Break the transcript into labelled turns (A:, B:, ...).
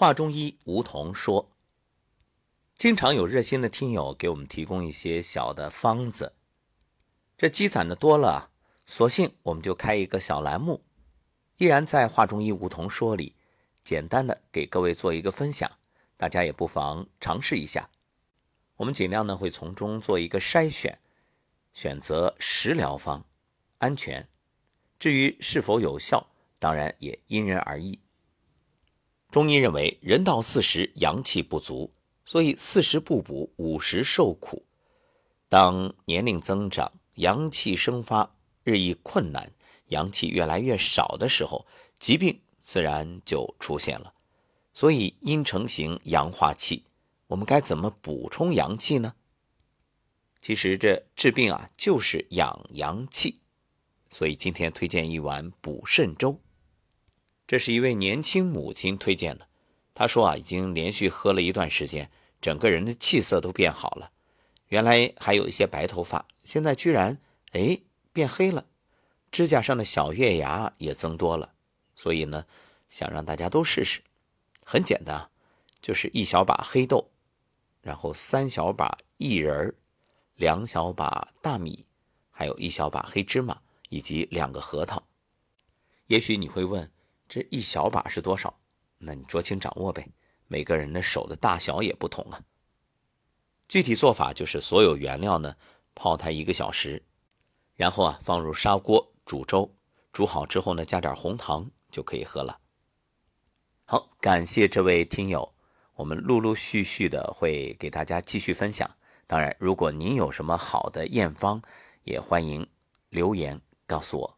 A: 华中医吴桐说，经常有热心的听友给我们提供一些小的方子，这积攒的多了，索性我们就开一个小栏目，依然在华中医吴桐说里，简单的给各位做一个分享，大家也不妨尝试一下。我们尽量呢会从中做一个筛选，选择食疗方，安全。至于是否有效，当然也因人而异。中医认为，人到四十，阳气不足，所以四十不补，五十受苦。当年龄增长，阳气生发日益困难，阳气越来越少的时候，疾病自然就出现了。所以阴成形，阳化气，我们该怎么补充阳气呢？其实这治病啊，就是养阳气。所以今天推荐一碗补肾粥。这是一位年轻母亲推荐的，她说啊，已经连续喝了一段时间，整个人的气色都变好了。原来还有一些白头发，现在居然哎变黑了，指甲上的小月牙也增多了。所以呢，想让大家都试试，很简单，就是一小把黑豆，然后三小把薏仁两小把大米，还有一小把黑芝麻，以及两个核桃。也许你会问。这一小把是多少？那你酌情掌握呗。每个人的手的大小也不同啊。具体做法就是所有原料呢泡它一个小时，然后啊放入砂锅煮粥，煮好之后呢加点红糖就可以喝了。好，感谢这位听友，我们陆陆续续的会给大家继续分享。当然，如果您有什么好的验方，也欢迎留言告诉我。